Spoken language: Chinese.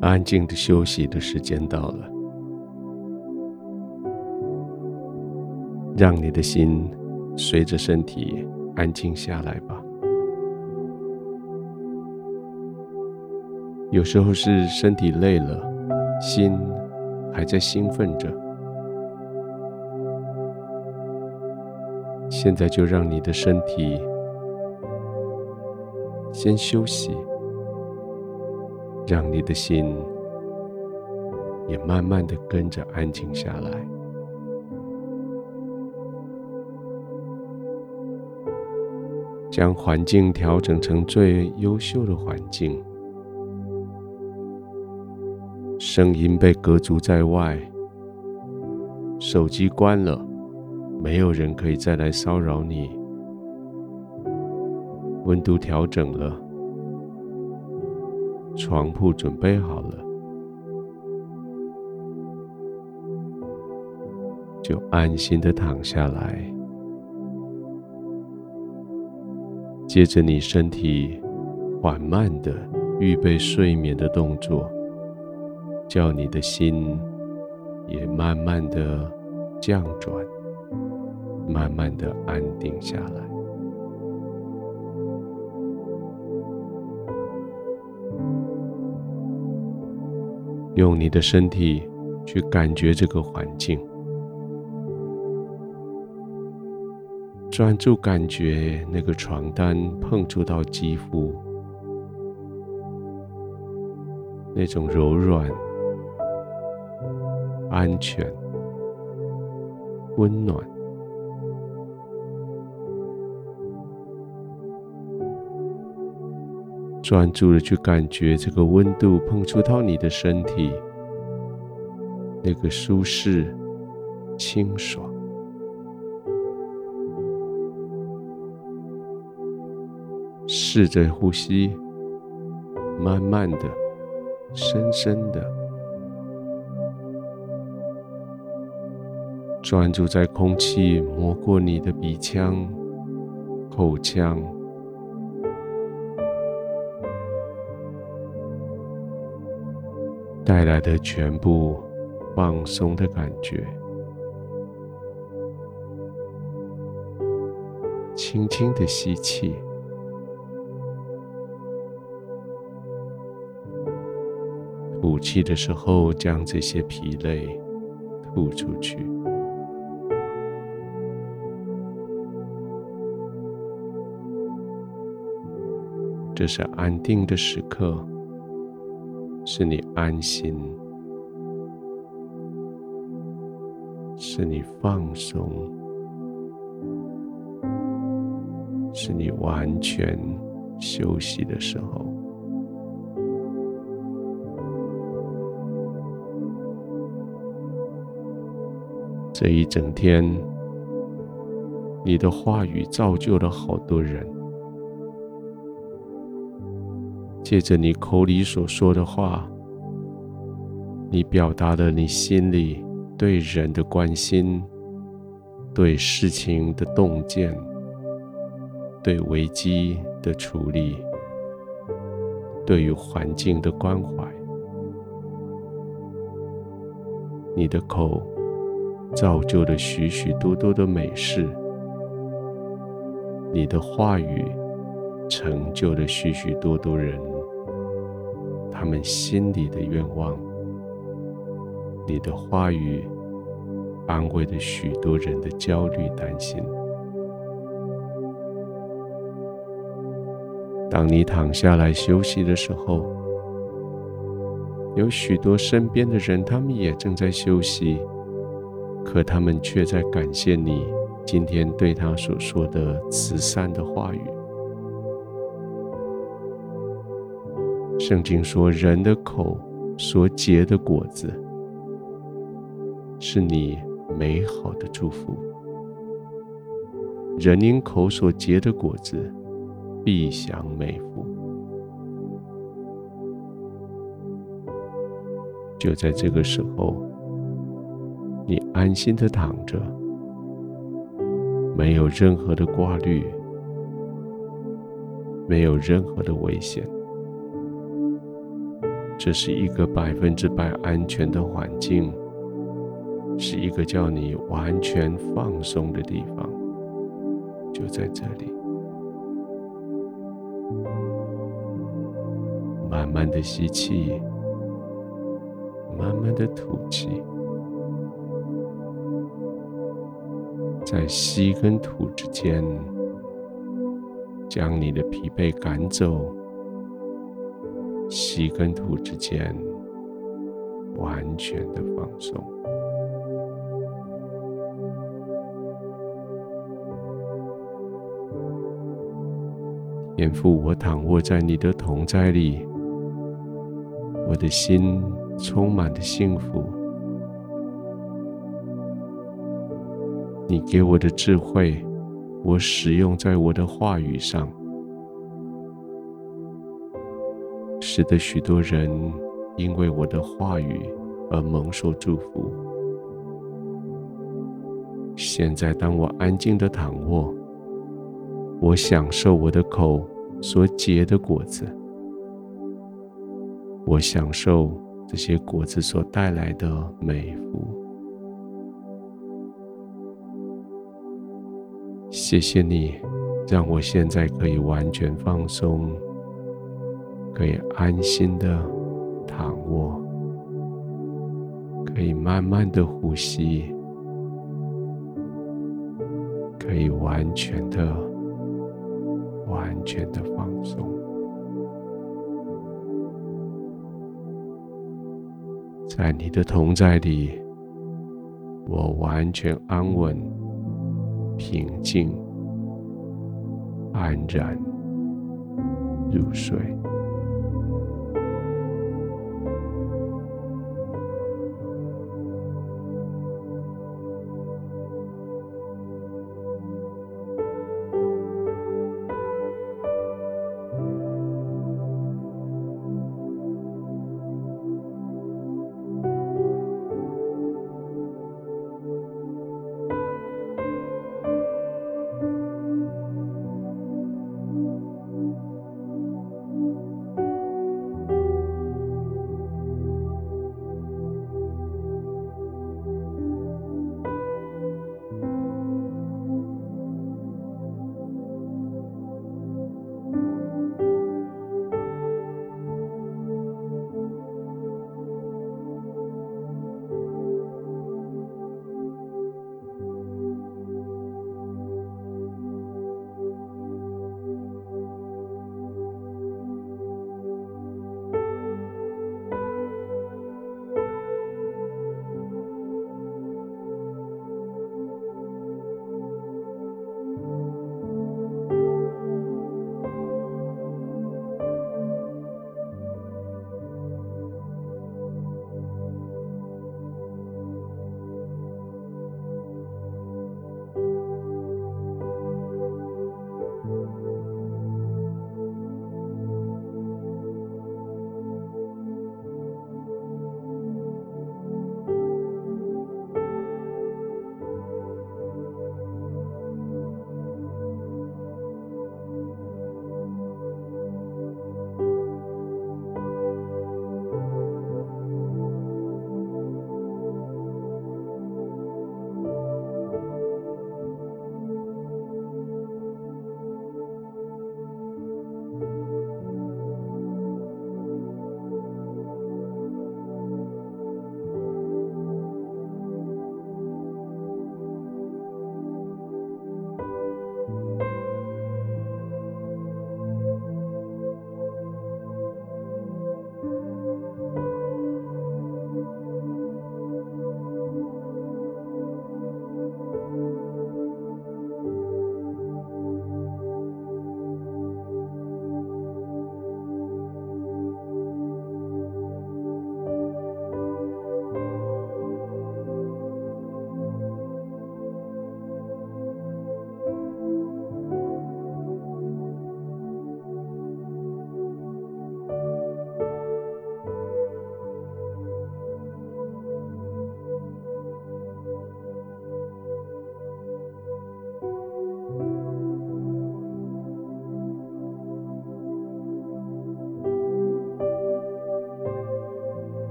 安静的休息的时间到了，让你的心随着身体安静下来吧。有时候是身体累了，心还在兴奋着。现在就让你的身体先休息。让你的心也慢慢的跟着安静下来，将环境调整成最优秀的环境，声音被隔阻在外，手机关了，没有人可以再来骚扰你，温度调整了。床铺准备好了，就安心的躺下来。接着，你身体缓慢的预备睡眠的动作，叫你的心也慢慢的降转，慢慢的安定下来。用你的身体去感觉这个环境，专注感觉那个床单碰触到肌肤，那种柔软、安全、温暖。专注的去感觉这个温度碰触到你的身体，那个舒适、清爽。试着呼吸，慢慢的、深深的，专注在空气摸过你的鼻腔、口腔。带来的全部放松的感觉，轻轻的吸气，吐气的时候将这些疲累吐出去。这是安定的时刻。是你安心，是你放松，是你完全休息的时候。这一整天，你的话语造就了好多人。借着你口里所说的话，你表达了你心里对人的关心，对事情的洞见，对危机的处理，对于环境的关怀。你的口造就了许许多多的美事，你的话语成就了许许多多人。他们心里的愿望，你的话语安慰了许多人的焦虑担心。当你躺下来休息的时候，有许多身边的人，他们也正在休息，可他们却在感谢你今天对他所说的慈善的话语。圣经说：“人的口所结的果子，是你美好的祝福。人因口所结的果子，必享美福。”就在这个时候，你安心的躺着，没有任何的挂虑，没有任何的危险。这是一个百分之百安全的环境，是一个叫你完全放松的地方，就在这里。慢慢的吸气，慢慢的吐气，在吸跟吐之间，将你的疲惫赶走。吸跟吐之间，完全的放松。天父，我躺卧在你的同在里，我的心充满了幸福。你给我的智慧，我使用在我的话语上。使得许多人因为我的话语而蒙受祝福。现在，当我安静的躺卧，我享受我的口所结的果子，我享受这些果子所带来的美福。谢谢你，让我现在可以完全放松。可以安心的躺卧，可以慢慢的呼吸，可以完全的、完全的放松。在你的同在里，我完全安稳、平静、安然入睡。